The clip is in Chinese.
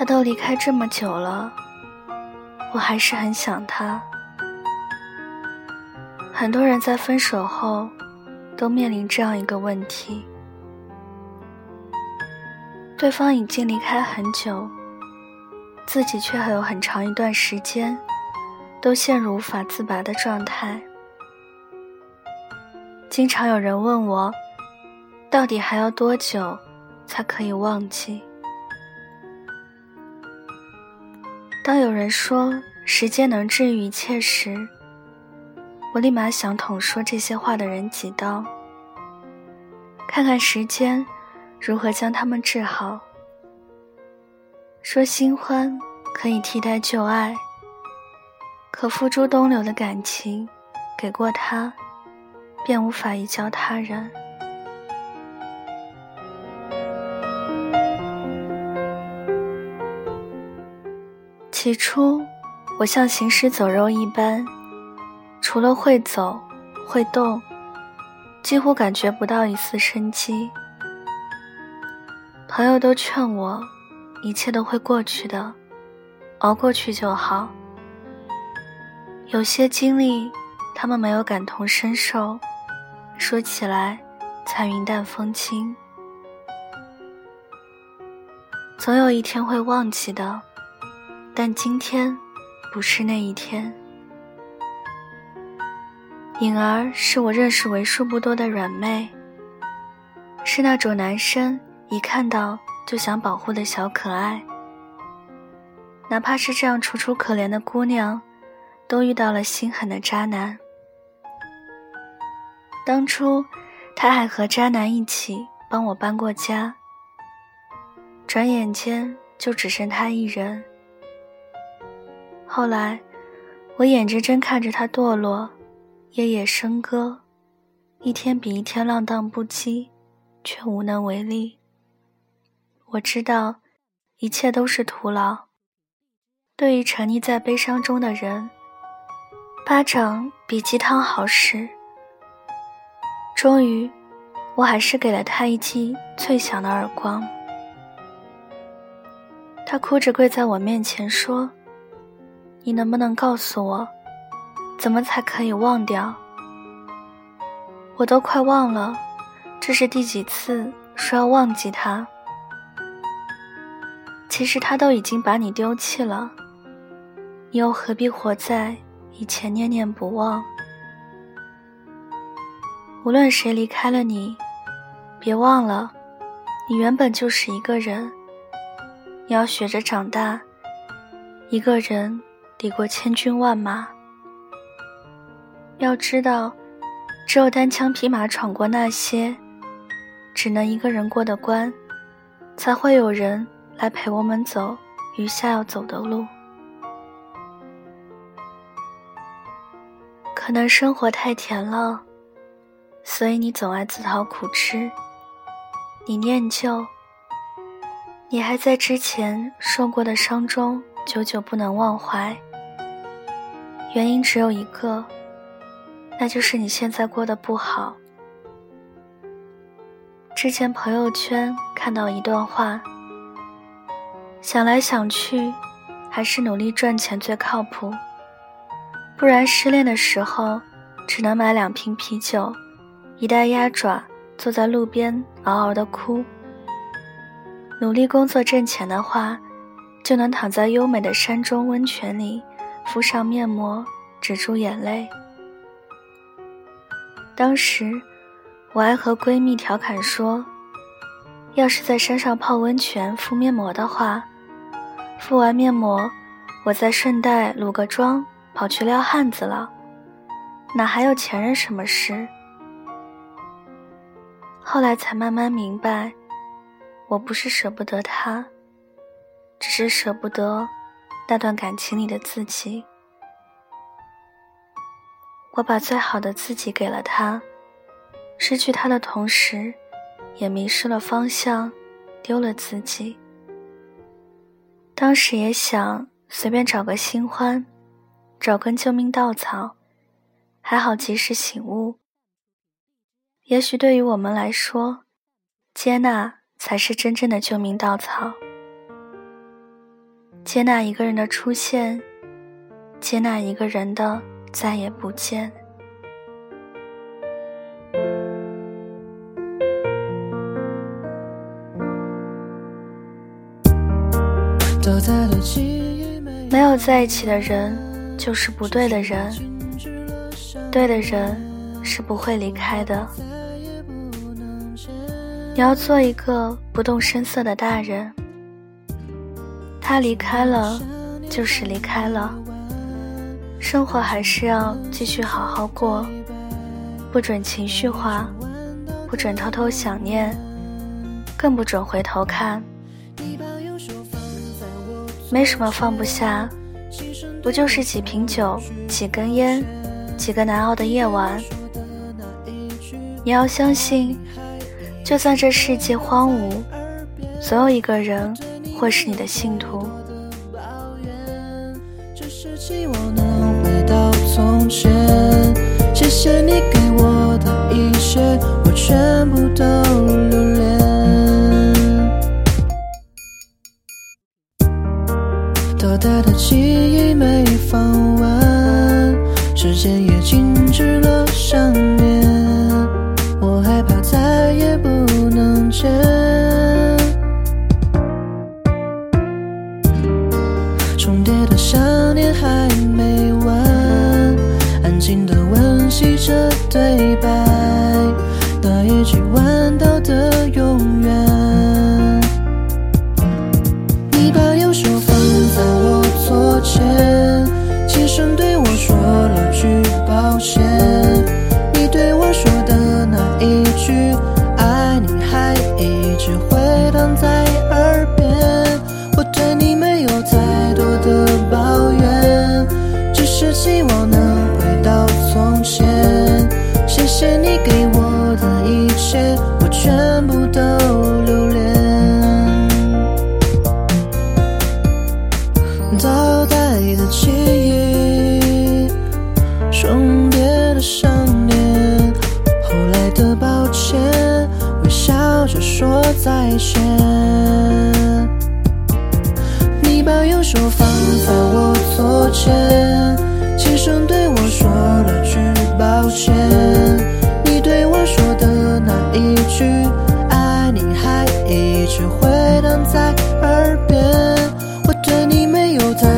他都离开这么久了，我还是很想他。很多人在分手后，都面临这样一个问题：对方已经离开很久，自己却还有很长一段时间，都陷入无法自拔的状态。经常有人问我，到底还要多久才可以忘记？当有人说时间能治愈一切时，我立马想捅说这些话的人几刀，看看时间如何将他们治好。说新欢可以替代旧爱，可付诸东流的感情，给过他，便无法移交他人。起初，我像行尸走肉一般，除了会走、会动，几乎感觉不到一丝生机。朋友都劝我，一切都会过去的，熬过去就好。有些经历，他们没有感同身受，说起来才云淡风轻。总有一天会忘记的。但今天不是那一天。颖儿是我认识为数不多的软妹，是那种男生一看到就想保护的小可爱。哪怕是这样楚楚可怜的姑娘，都遇到了心狠的渣男。当初，她还和渣男一起帮我搬过家，转眼间就只剩她一人。后来，我眼睁睁看着他堕落，夜夜笙歌，一天比一天浪荡不羁，却无能为力。我知道，一切都是徒劳。对于沉溺在悲伤中的人，巴掌比鸡汤好使。终于，我还是给了他一记脆响的耳光。他哭着跪在我面前说。你能不能告诉我，怎么才可以忘掉？我都快忘了，这是第几次说要忘记他？其实他都已经把你丢弃了，你又何必活在以前念念不忘？无论谁离开了你，别忘了，你原本就是一个人。你要学着长大，一个人。抵过千军万马。要知道，只有单枪匹马闯过那些只能一个人过的关，才会有人来陪我们走余下要走的路。可能生活太甜了，所以你总爱自讨苦吃。你念旧，你还在之前受过的伤中久久不能忘怀。原因只有一个，那就是你现在过得不好。之前朋友圈看到一段话，想来想去，还是努力赚钱最靠谱。不然失恋的时候，只能买两瓶啤酒，一袋鸭爪，坐在路边嗷嗷的哭。努力工作挣钱的话，就能躺在优美的山中温泉里。敷上面膜，止住眼泪。当时，我还和闺蜜调侃说：“要是在山上泡温泉敷面膜的话，敷完面膜，我再顺带撸个妆，跑去撩汉子了，哪还有前任什么事？”后来才慢慢明白，我不是舍不得他，只是舍不得。那段感情里的自己，我把最好的自己给了他，失去他的同时，也迷失了方向，丢了自己。当时也想随便找个新欢，找根救命稻草，还好及时醒悟。也许对于我们来说，接纳才是真正的救命稻草。接纳一个人的出现，接纳一个人的再也不见。没有在一起的人，就是不对的人；对的人，是不会离开的。你要做一个不动声色的大人。他离开了，就是离开了。生活还是要继续好好过，不准情绪化，不准偷偷想念，更不准回头看。没什么放不下，不就是几瓶酒、几根烟、几个难熬的夜晚？你要相信，就算这世界荒芜，总有一个人会是你的信徒。我的抱怨，这是期望能回到从前谢谢你给我的一切，我全部都留恋。多大的记忆没放完，时间也静止了想念，我害怕再也不能见。回荡你把右手放在我左肩轻声对我说了句抱歉。你对我说的那一句爱你还一直回荡在耳边。我对你没有太